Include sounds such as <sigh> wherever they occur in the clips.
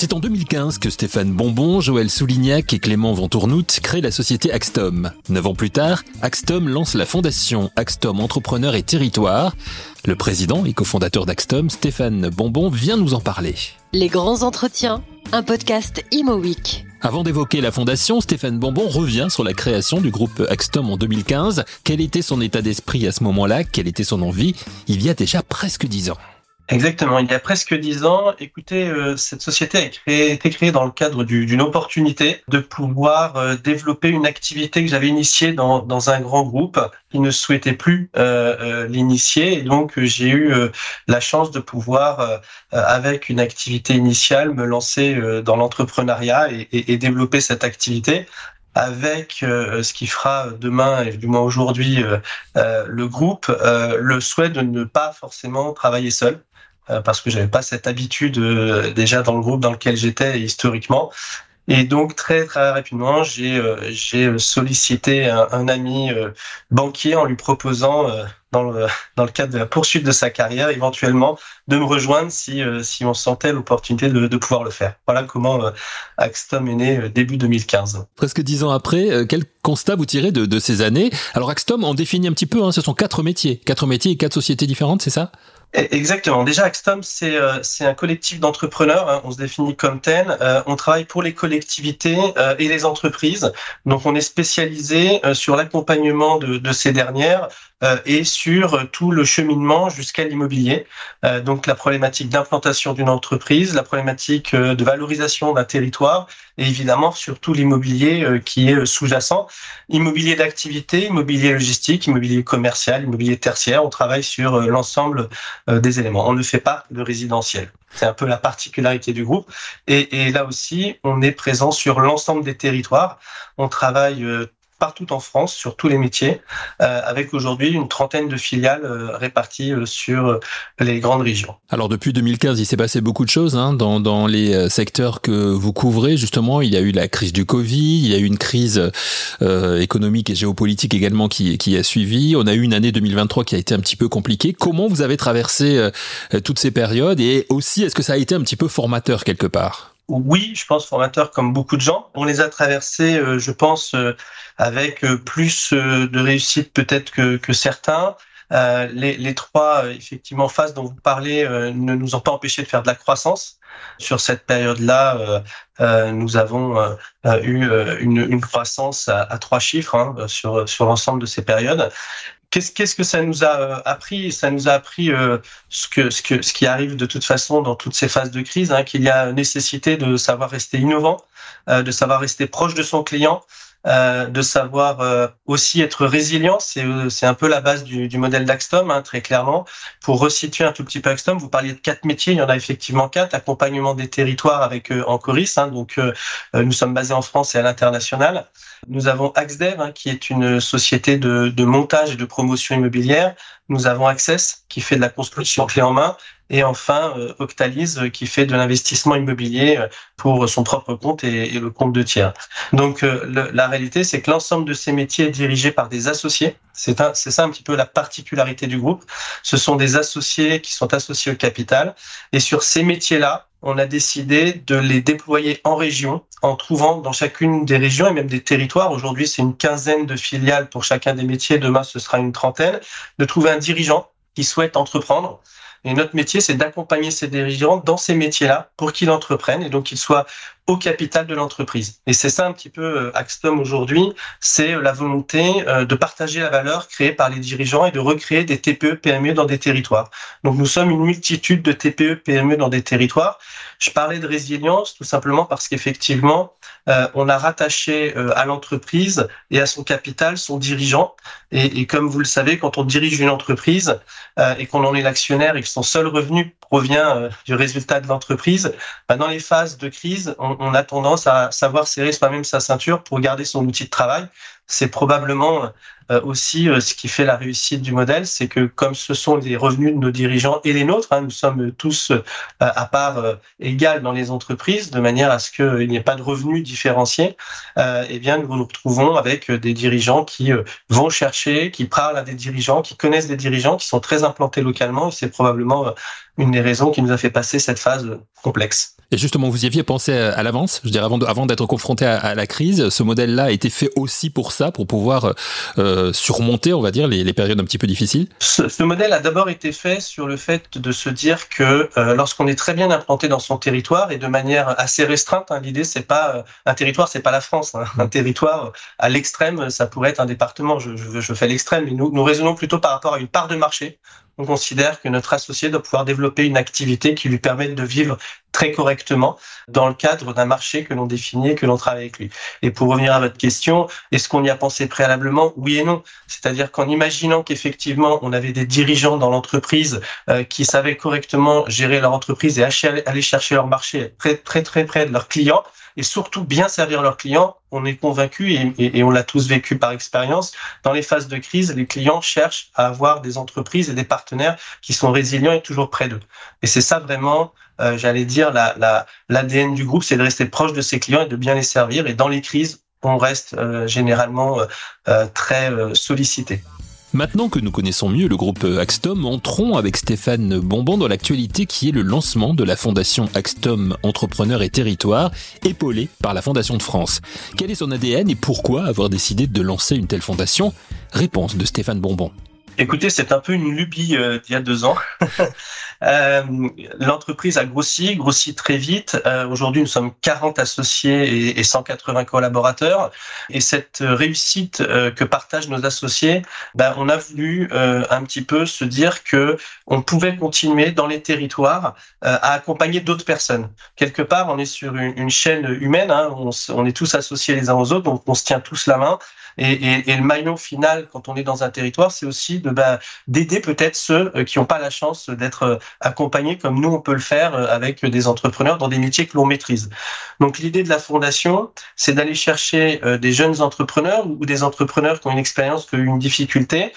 C'est en 2015 que Stéphane Bonbon, Joël Soulignac et Clément Ventournout créent la société Axtom. Neuf ans plus tard, Axtom lance la fondation Axtom Entrepreneurs et Territoires. Le président et cofondateur d'Axtom, Stéphane Bonbon, vient nous en parler. Les grands entretiens, un podcast Imo. Avant d'évoquer la fondation, Stéphane Bonbon revient sur la création du groupe Axtom en 2015. Quel était son état d'esprit à ce moment-là? Quelle était son envie? Il y a déjà presque dix ans. Exactement. Il y a presque dix ans, écoutez, euh, cette société a été créée dans le cadre d'une opportunité de pouvoir euh, développer une activité que j'avais initiée dans, dans, un grand groupe qui ne souhaitait plus euh, l'initier. Et donc, j'ai eu la chance de pouvoir, avec une activité initiale, me lancer dans l'entrepreneuriat et, et, et, développer cette activité avec ce qui fera demain et du moins aujourd'hui le groupe, le souhait de ne pas forcément travailler seul euh, parce que j'avais pas cette habitude euh, déjà dans le groupe dans lequel j'étais historiquement. Et donc très très rapidement, j'ai euh, j'ai sollicité un, ami banquier en lui proposant dans le dans le cadre de la poursuite de sa carrière éventuellement de me rejoindre si si on sentait l'opportunité de, de pouvoir le faire. Voilà comment Axtom est né début 2015. Presque dix ans après, quel constat vous tirez de, de ces années? Alors Axtom, on définit un petit peu, hein, ce sont quatre métiers, quatre métiers et quatre sociétés différentes, c'est ça? Exactement. Déjà, Axtom, c'est euh, un collectif d'entrepreneurs. Hein. on se définit comme tel. Euh, on travaille pour les collectivités euh, et les entreprises. Donc, on est spécialisé sur l'accompagnement de, de, ces dernières et sur tout le cheminement jusqu'à l'immobilier. donc, la problématique d'implantation d'une entreprise, la problématique de valorisation d'un territoire et évidemment surtout l'immobilier qui est sous-jacent. Immobilier d'activité, immobilier logistique, immobilier commercial, immobilier tertiaire. On travaille sur l'ensemble euh, des éléments. On ne fait pas de résidentiel. C'est un peu la particularité du groupe. Et, et là aussi, on est présent sur l'ensemble des territoires. On travaille euh, partout en France sur tous les métiers, euh, avec aujourd'hui une trentaine de filiales euh, réparties euh, sur les grandes régions. Alors depuis 2015, il s'est passé beaucoup de choses hein, dans, dans les secteurs que vous couvrez. Justement, il y a eu la crise du Covid, il y a eu une crise économique et géopolitique également qui, qui a suivi. On a eu une année 2023 qui a été un petit peu compliquée. Comment vous avez traversé toutes ces périodes et aussi est-ce que ça a été un petit peu formateur quelque part? Oui, je pense formateur comme beaucoup de gens. On les a traversés, je pense, avec euh, plus euh, de réussite peut-être que, que certains. Euh, les, les, trois effectivement phases dont vous parlez ne nous ont pas empêché de faire de la croissance. Sur cette période-là, euh, nous avons eu une, une, croissance à, trois chiffres hein, sur sur l'ensemble de ces périodes. Qu'est-ce qu'est-ce que ça nous a appris? Ça nous a appris ce que ce que ce qui arrive de toute façon dans toutes ces phases de crise, hein, qu'il y a nécessité de savoir rester innovant, de savoir rester proche de son client. Euh, de savoir euh, aussi être résilient. C'est euh, c'est un peu la base du, du modèle d'Axtom, hein, très clairement. Pour resituer un tout petit peu Axtom, vous parliez de quatre métiers, il y en a effectivement quatre. Accompagnement des territoires avec Encoris, hein, donc nous sommes basés en France et à l'international. Nous avons AxDev, hein, qui est une société de, de montage et de promotion immobilière. Nous avons Access, qui fait de la construction clé en main et enfin euh, Octalise euh, qui fait de l'investissement immobilier euh, pour son propre compte et, le compte de tiers. Donc la réalité, c'est que l'ensemble de ces métiers est dirigé par des associés. C'est ça un petit peu la particularité du groupe. Ce sont des associés qui sont associés au capital. Et sur ces métiers-là, on a décidé de les déployer en région en trouvant dans chacune des régions et même des territoires, aujourd'hui c'est une quinzaine de filiales pour chacun des métiers, demain ce sera une trentaine, de trouver un dirigeant qui souhaite entreprendre. Et notre métier, c'est d'accompagner ces dirigeants dans ces métiers-là pour qu'ils entreprennent et donc qu'ils soient au capital de l'entreprise. Et c'est ça un petit peu euh, Axtom aujourd'hui, c'est euh, la volonté euh, de partager la valeur créée par les dirigeants et de recréer des TPE, PME dans des territoires. Donc nous sommes une multitude de TPE, PME dans des territoires. Je parlais de résilience tout simplement parce qu'effectivement, on a rattaché à l'entreprise et à son capital son dirigeant. Et, et, comme vous le savez, quand on dirige une entreprise et qu'on en est l'actionnaire et que son seul revenu provient du résultat de l'entreprise, bah dans les phases de crise, on, on, a tendance à savoir serrer soi-même sa ceinture pour garder son outil de travail. C'est probablement euh, aussi euh, ce qui fait la réussite du modèle, c'est que comme ce sont les revenus de nos dirigeants et les nôtres, hein, nous sommes tous à part égale dans les entreprises, de manière à ce qu'il n'y ait pas de revenus différenciés. eh bien, nous nous retrouvons avec des dirigeants qui vont chercher, qui parlent à des dirigeants, qui connaissent des dirigeants, qui sont très implantés localement. C'est probablement une des raisons qui nous a fait passer cette phase complexe. Et justement, vous y aviez pensé à l'avance, je dirais avant d'être confronté à, la crise. Ce modèle-là a été fait aussi pour ça, pour pouvoir euh, surmonter, on va dire, les, périodes un petit peu difficiles? Ce, modèle a d'abord été fait sur le fait de se dire que euh, lorsqu'on est très bien implanté dans son territoire et de manière assez restreinte, hein, l'idée c'est pas euh, un territoire, c'est pas la France. Hein, un territoire à l'extrême, ça pourrait être un département. Je fais l'extrême, mais nous, nous raisonnons plutôt par rapport à une part de marché on considère que notre associé doit pouvoir développer une activité qui lui permette de vivre très correctement dans le cadre d'un marché que l'on définit et que l'on travaille avec lui. Et pour revenir à votre question, est-ce qu'on y a pensé préalablement? Oui et non. C'est-à-dire qu'en imaginant qu'effectivement on avait des dirigeants dans l'entreprise euh, qui savaient correctement gérer leur entreprise et aller chercher leur marché très très très près de leurs clients, et surtout bien servir leurs clients. On est convaincu et, on l'a tous vécu par expérience. Dans les phases de crise, les clients cherchent à avoir des entreprises et des partenaires qui sont résilients et toujours près d'eux. Et c'est ça vraiment, euh, j'allais dire, l'ADN la, la, du groupe, c'est de rester proche de ses clients et de bien les servir. Et dans les crises, on reste euh, généralement euh, très sollicité. Maintenant que nous connaissons mieux le groupe Axtom, entrons avec Stéphane Bonbon dans l'actualité qui est le lancement de la fondation Axtom Entrepreneurs et Territoires, épaulée par la Fondation de France. Quel est son ADN et pourquoi avoir décidé de lancer une telle fondation? Réponse de Stéphane Bonbon. Écoutez, c'est un peu une lubie euh, d'il y a deux ans. <laughs> euh, L'entreprise a grossi, grossi très vite. Euh, Aujourd'hui, nous sommes 40 associés et, et, 180 collaborateurs. Et cette réussite euh, que partagent nos associés, ben, on a voulu un petit peu se dire que on pouvait continuer dans les territoires à accompagner d'autres personnes. Quelque part, on est sur une, une chaîne humaine. Hein, on, on, est tous associés les uns aux autres, donc on se tient tous la main. Et, et, et, le maillon final, quand on est dans un territoire, c'est aussi de bah, d'aider peut-être ceux euh, qui n'ont pas la chance d'être euh, accompagnés comme nous on peut le faire euh, avec des entrepreneurs dans des métiers que l'on maîtrise. Donc l'idée de la fondation, c'est d'aller chercher des jeunes entrepreneurs ou des entrepreneurs qui ont une expérience, une difficulté,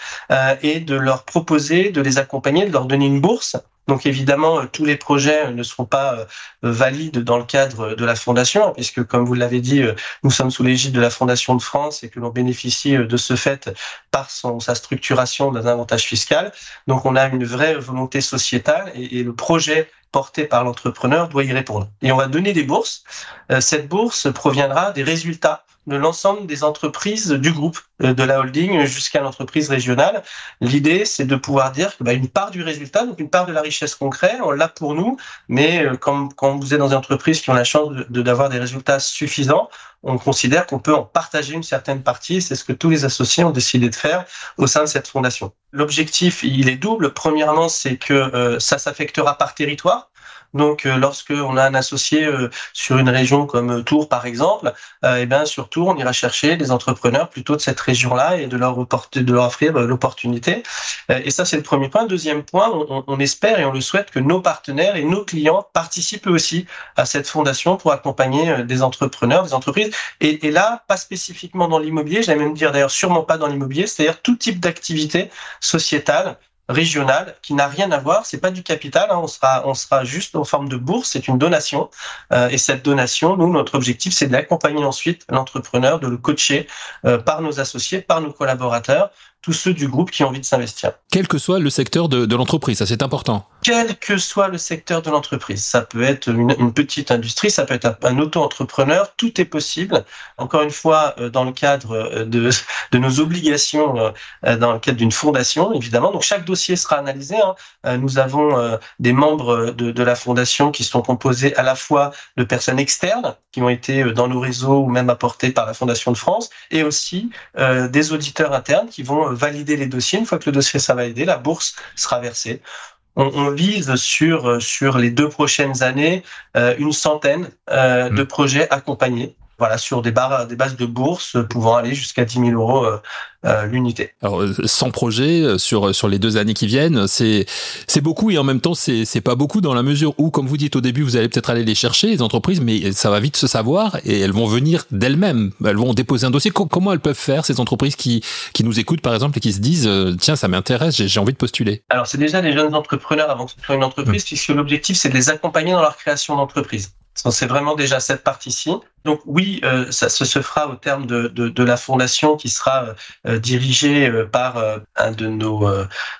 et de leur proposer de les accompagner, de leur donner une bourse donc évidemment, euh, tous les projets euh, ne seront pas euh, valides dans le cadre de la fondation, puisque comme vous l'avez dit, nous sommes sous l'égide de la Fondation de France et que l'on bénéficie de ce fait par son, sa structuration d'un avantage fiscal. Donc on a une vraie volonté sociétale et le projet porté par l'entrepreneur doit y répondre. Et on va donner des bourses. Cette bourse proviendra des résultats de l'ensemble des entreprises du groupe, euh, de la holding jusqu'à l'entreprise régionale. L'idée, c'est de pouvoir dire que bah, une part du résultat, donc une part de la richesse concrète, on l'a pour nous, mais euh, quand, quand vous êtes dans des entreprises qui ont la chance de d'avoir des résultats suffisants, on considère qu'on peut en partager une certaine partie. C'est ce que tous les associés ont décidé de faire au sein de cette fondation. L'objectif, il est double. Premièrement, c'est que euh, ça s'affectera par territoire. Donc, euh, lorsque on a un associé euh, sur une région comme euh, Tours, par exemple, eh bien sur Tours, on ira chercher des entrepreneurs plutôt de cette région-là et de leur, de leur offrir l'opportunité. et ça, c'est le premier point. Deuxième point, on, on, espère et on le souhaite que nos partenaires et nos clients participent aussi à cette fondation pour accompagner des entrepreneurs, des entreprises. Et, et là, pas spécifiquement dans l'immobilier, j'allais même dire d'ailleurs sûrement pas dans l'immobilier, c'est-à-dire tout type d'activité sociétale régional qui n'a rien à voir, c'est pas du capital, hein, on sera on sera juste en forme de bourse, c'est une donation. Euh, et cette donation, nous notre objectif c'est d'accompagner ensuite l'entrepreneur, de le coacher euh, par nos associés, par nos collaborateurs tous ceux du groupe qui ont envie de s'investir. Quel que soit le secteur de, de l'entreprise, ça c'est important. Quel que soit le secteur de l'entreprise, ça peut être une, une, petite industrie, ça peut être un, auto-entrepreneur, tout est possible. Encore une fois, euh, dans le cadre euh, de, <laughs> de nos obligations, euh, dans le cadre d'une fondation, évidemment. Donc chaque dossier sera analysé. Hein. Nous avons des membres de, de la fondation qui sont composés à la fois de personnes externes qui ont été dans nos réseaux ou même apportés par la Fondation de France, et aussi des auditeurs internes qui vont valider les dossiers. Une fois que le dossier sera validé, la bourse sera versée. On, on vise sur sur les deux prochaines années euh, une centaine euh, mmh. de projets accompagnés. Voilà, sur des, barres, des bases de bourse pouvant aller jusqu'à 10 000 euros l'unité. Alors 100 projets sur sur les deux années qui viennent, c'est c'est beaucoup et en même temps c'est c'est pas beaucoup dans la mesure où, comme vous dites au début, vous allez peut-être aller les chercher les entreprises, mais ça va vite se savoir et elles vont venir d'elles-mêmes. Elles vont déposer un dossier. Comment elles peuvent faire ces entreprises qui qui nous écoutent par exemple et qui se disent tiens ça m'intéresse, j'ai envie de postuler. Alors c'est déjà des jeunes entrepreneurs avant ce soit une entreprise, mmh. puisque l'objectif c'est de les accompagner dans leur création d'entreprise. C'est vraiment déjà cette partie-ci. Donc oui, euh, ça se, se fera au terme de, de, de la fondation qui sera euh, euh dirigée euh, par un de nos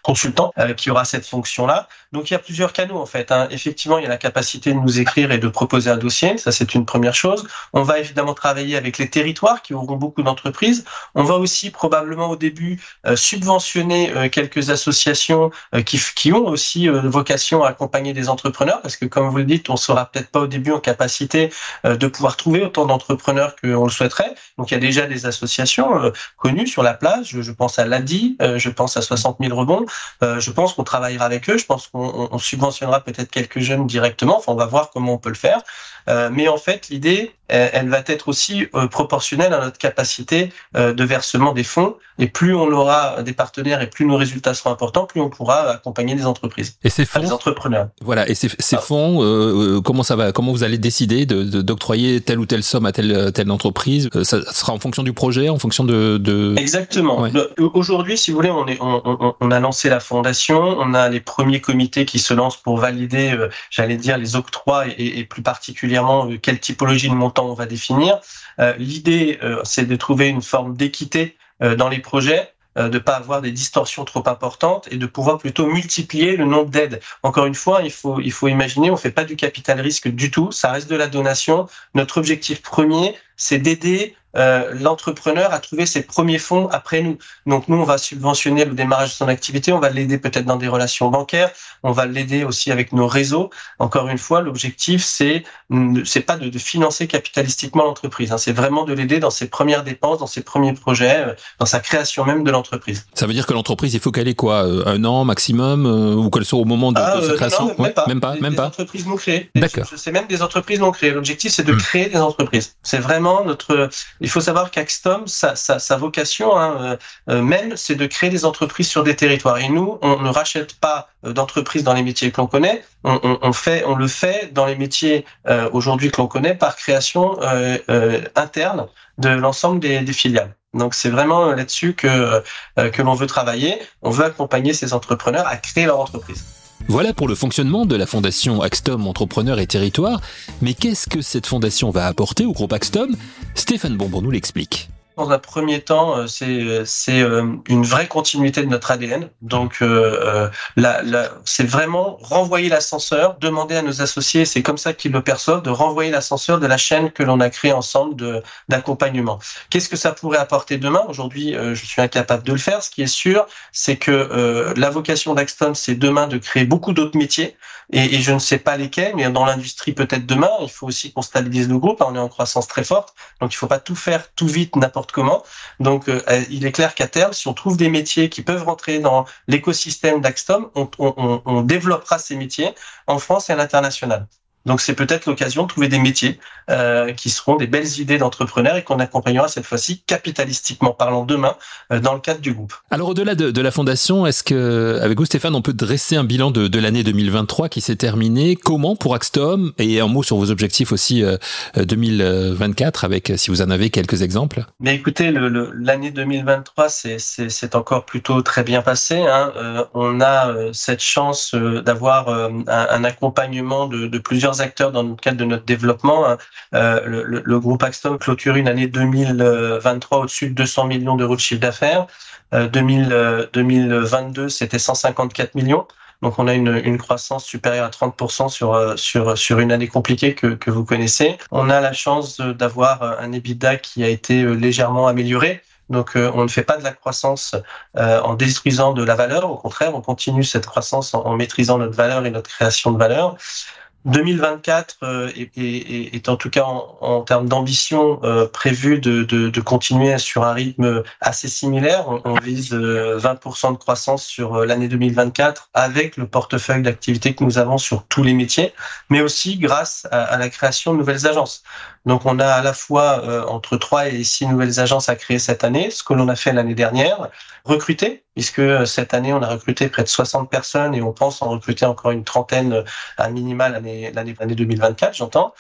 consultants qui aura cette fonction-là. Donc il y a plusieurs canaux en fait. Hein. Effectivement, il y a la capacité de nous écrire et de proposer un dossier. Ça c'est une première chose. On va évidemment travailler avec les territoires qui auront beaucoup d'entreprises. On va aussi probablement au début subventionner quelques associations qui, ont aussi vocation à accompagner des entrepreneurs parce que comme vous le dites, on sera peut-être pas au début en capacité de pouvoir trouver autant d'entrepreneurs qu'on le souhaiterait. Donc il y a déjà des associations euh, connues sur la place. Je, pense à l'ADI, euh, je pense à 60 000 rebonds. Euh, je pense qu'on travaillera avec eux. Je pense qu'on subventionnera peut-être quelques jeunes directement. Enfin, on va voir comment on peut le faire. mais en fait, l'idée, elle va être aussi proportionnelle à notre capacité de versement des fonds. Et plus on aura des partenaires et plus nos résultats seront importants, plus on pourra accompagner des entreprises, et ces fonds, des entrepreneurs. Voilà. Et ces, ces ah. fonds, comment ça va Comment vous allez décider d'octroyer de, telle ou telle somme à telle, telle entreprise? Euh, Ça sera en fonction du projet, en fonction de... de... Exactement. Aujourd'hui, si vous voulez, on, est, on, on, a lancé la fondation, on a les premiers comités qui se lancent pour valider, euh, j'allais dire, les octrois et, et, plus particulièrement euh, quelle typologie de montant on va définir. L'idée, c'est de trouver une forme d'équité dans les projets de ne pas avoir des distorsions trop importantes et de pouvoir plutôt multiplier le nombre d'aides. Encore une fois, il faut, il faut imaginer, on fait pas du capital risque du tout, ça reste de la donation. Notre objectif premier, c'est d'aider euh, l'entrepreneur à trouver ses premiers fonds après nous. Donc nous, on va subventionner le démarrage de son activité, on va l'aider peut-être dans des relations bancaires, on va l'aider aussi avec nos réseaux. Encore une fois, l'objectif c'est c'est pas de, de, financer capitalistiquement l'entreprise, hein, c'est vraiment de l'aider dans ses premières dépenses, dans ses premiers projets, euh, dans sa création même de l'entreprise. Ça veut dire que l'entreprise, il faut qu'elle ait quoi, euh, un an maximum, ou qu'elle soit au moment de, ah, sa création? non, même, pas. même pas, même pas. Des entreprises non créées. D'accord. C'est même des entreprises non créées. L'objectif c'est de hmm. créer des entreprises. C'est vraiment notre il faut savoir qu'Axtom, sa, vocation hein, euh, euh, même, c'est de créer des entreprises sur des territoires. Et nous, on ne rachète pas euh, d'entreprises dans les métiers que l'on connaît. On, fait, on le fait dans les métiers aujourd'hui que l'on connaît par création interne de l'ensemble des, des filiales. Donc c'est vraiment là-dessus que que l'on veut travailler. On veut accompagner ces entrepreneurs à créer leur entreprise. Voilà pour le fonctionnement de la fondation Axtom Entrepreneurs et Territoires. Mais qu'est-ce que cette fondation va apporter au groupe Axtom Stéphane Bonbon nous l'explique. Dans un premier temps, euh, c'est euh, c'est euh, une vraie continuité de notre ADN. Donc, euh, c'est vraiment renvoyer l'ascenseur, demander à nos associés, c'est comme ça qu'ils le perçoivent, de renvoyer l'ascenseur de la chaîne que l'on a créée ensemble d'accompagnement. Qu'est-ce que ça pourrait apporter demain? Aujourd'hui, je suis incapable de le faire. Ce qui est sûr, c'est que la vocation d'Axton, c'est demain de créer beaucoup d'autres métiers, et, et, je ne sais pas lesquels, mais dans l'industrie peut-être demain. Il faut aussi qu'on stabilise le groupe. On est en croissance très forte, donc il faut pas tout faire tout vite n'importe comment. Donc, euh, il est clair qu'à terme, si on trouve des métiers qui peuvent rentrer dans l'écosystème d'Axtom, on développera ces métiers en France et à l'international. Donc c'est peut-être l'occasion de trouver des métiers euh, qui seront des belles idées d'entrepreneurs et qu'on accompagnera cette fois-ci capitalistiquement parlant demain euh, dans le cadre du groupe. Alors au-delà de, de, la fondation, est-ce que avec vous Stéphane, on peut dresser un bilan de, de l'année 2023 qui s'est terminée? Comment pour Axtom? Et un mot sur vos objectifs aussi euh, 2024 avec si vous en avez quelques exemples Mais écoutez, l'année le, 2023 c'est encore plutôt très bien passé. Hein. Euh, on a euh, cette chance d'avoir un, un, accompagnement de, de plusieurs acteurs dans le cadre de notre développement. Hein. Euh, le, groupe Axton clôture une année 2023 au-dessus de 200 millions d'euros de chiffre d'affaires. 2022, euh, c'était 154 millions. Donc on a une, croissance supérieure à 30% sur euh, sur sur une année compliquée que, que vous connaissez. On a la chance d'avoir un EBITDA qui a été légèrement amélioré. Donc on ne fait pas de la croissance en détruisant de la valeur, au contraire, on continue cette croissance en, maîtrisant notre valeur et notre création de valeur. 2024 euh, est, en tout cas en, termes d'ambition euh, prévu de, continuer sur un rythme assez similaire. On, vise 20% euh, de croissance sur l'année 2024 avec le portefeuille d'activités que nous avons sur tous les métiers, mais aussi grâce à, à la création de nouvelles agences. Donc on a à la fois entre 3 et 6 nouvelles agences à créer cette année, ce que l'on a fait l'année dernière, recruter, puisque cette année on a recruté près de 60 personnes et on pense en recruter encore une trentaine à minima l'année l'année 2024, j'entends.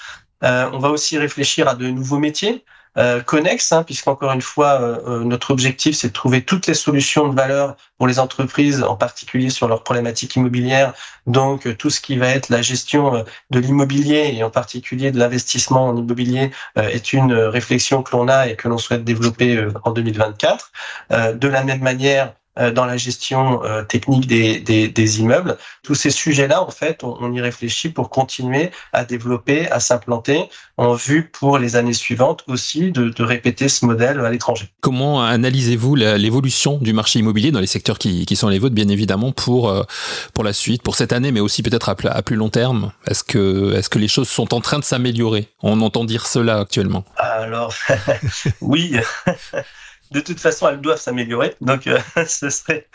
Euh, on va aussi réfléchir à de nouveaux métiers euh, connexes, hein, puisqu'encore une fois, euh, euh, notre objectif, c'est de trouver toutes les solutions de valeur pour les entreprises, en particulier sur leurs problématiques immobilières. Donc, tout ce qui va être la gestion de l'immobilier et en particulier de l'investissement en immobilier est une réflexion que l'on a et que l'on souhaite développer en 2024. de la même manière, euh, dans la gestion euh, technique des, des, des, immeubles. Tous ces sujets-là, en fait, on, on, y réfléchit pour continuer à développer, à s'implanter en vue pour les années suivantes aussi de, de répéter ce modèle à l'étranger. Comment analysez-vous l'évolution du marché immobilier dans les secteurs qui, qui sont les vôtres, bien évidemment, pour, euh, pour la suite, pour cette année, mais aussi peut-être à, à, plus long terme? Est-ce que, est-ce que les choses sont en train de s'améliorer? On entend dire cela actuellement. Alors, <laughs> oui. De toute façon, elles doivent s'améliorer. Donc, euh, <laughs> ce serait,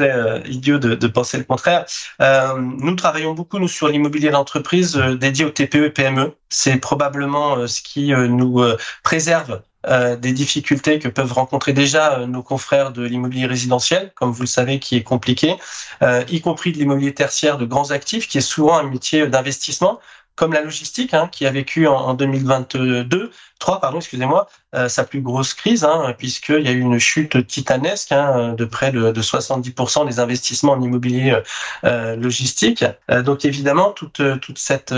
euh, idiot de, penser le contraire. Euh, nous travaillons beaucoup nous sur l'immobilier d'entreprise dédié aux TPE et PME. C'est probablement ce qui nous préserve des difficultés que peuvent rencontrer déjà nos confrères de l'immobilier résidentiel, comme vous le savez, qui est compliqué, y compris de l'immobilier tertiaire de grands actifs, qui est souvent un métier d'investissement comme la logistique, hein, qui a vécu en, 2022, 3 pardon, excusez-moi, euh, sa plus grosse crise, hein, puisqu'il y a eu une chute titanesque hein, de près de, de 70% des investissements en immobilier euh, logistique. Euh, donc évidemment, toute, toute cette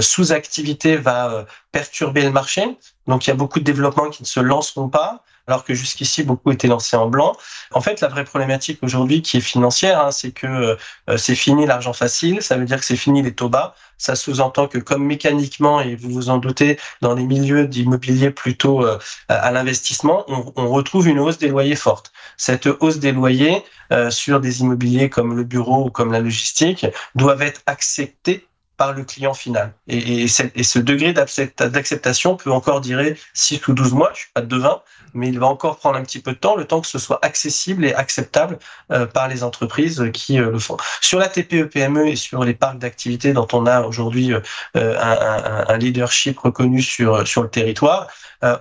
sous-activité va perturber le marché. Donc il y a beaucoup de développements qui ne se lanceront pas alors que jusqu'ici beaucoup étaient lancés en blanc. En fait, la vraie problématique aujourd'hui qui est financière, hein, c'est que euh, c'est fini l'argent facile, ça veut dire que c'est fini les taux bas. Ça sous-entend que comme mécaniquement, et vous vous en doutez, dans les milieux d'immobilier plutôt euh, à l'investissement, on, retrouve une hausse des loyers forte. Cette hausse des loyers euh, sur des immobiliers comme le bureau ou comme la logistique doivent être acceptées par le client final. Et, et, ce degré d'acceptation peut encore durer 6 ou 12 mois, je suis pas de devin, mais il va encore prendre un petit peu de temps, le temps que ce soit accessible et acceptable euh, par les entreprises qui euh, le font. Sur la TPE-PME et sur les parcs d'activité dont on a aujourd'hui euh, un, leadership reconnu sur, sur le territoire,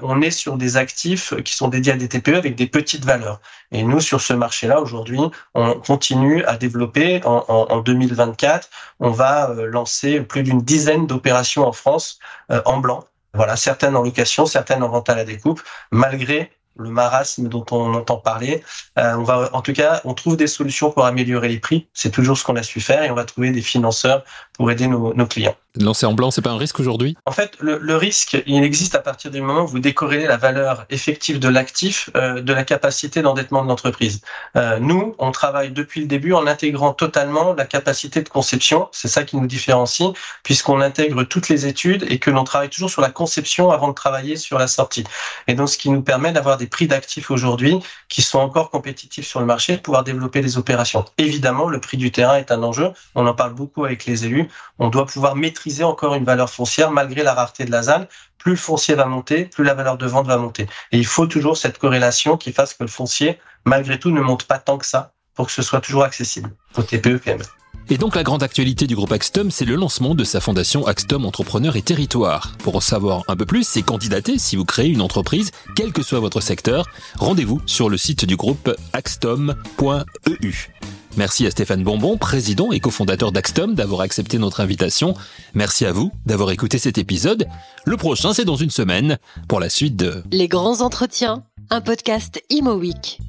on est sur des actifs qui sont dédiés à des TPE avec des petites valeurs. Et nous, sur ce marché-là, aujourd'hui, on continue à développer. En 2024, on va lancer plus d'une dizaine d'opérations en France euh, en blanc. Voilà, certaines en location, certaines en vente à la découpe, malgré le marasme dont on entend parler. Euh, en tout cas, on trouve des solutions pour améliorer les prix. C'est toujours ce qu'on a su faire et on va trouver des financeurs pour aider nos clients. Lancer en blanc, c'est pas un risque aujourd'hui? En fait, le, risque, il existe à partir du moment où vous décorrélez la valeur effective de l'actif euh, de la capacité d'endettement de l'entreprise. Euh, nous, on travaille depuis le début en intégrant totalement la capacité de conception. C'est ça qui nous différencie, puisqu'on intègre toutes les études et que l'on travaille toujours sur la conception avant de travailler sur la sortie. Et donc, ce qui nous permet d'avoir des prix d'actifs aujourd'hui qui sont encore compétitifs sur le marché, de pouvoir développer des opérations. Évidemment, le prix du terrain est un enjeu. On en parle beaucoup avec les élus. On doit pouvoir maîtriser encore une valeur foncière malgré la rareté de la ZAN. Plus le foncier va monter, plus la valeur de vente va monter. Et il faut toujours cette corrélation qui fasse que le foncier, malgré tout, ne monte pas tant que ça pour que ce soit toujours accessible au TPE PME. Et donc la grande actualité du groupe Axtom, c'est le lancement de sa fondation Axtom Entrepreneurs et Territoires. Pour en savoir un peu plus et candidater si vous créez une entreprise, quel que soit votre secteur, rendez-vous sur le site du groupe axtom.eu. Merci à Stéphane Bonbon, président et cofondateur d'Axtom, d'avoir accepté notre invitation. Merci à vous d'avoir écouté cet épisode. Le prochain, c'est dans une semaine, pour la suite de Les grands entretiens, un podcast Imo Week.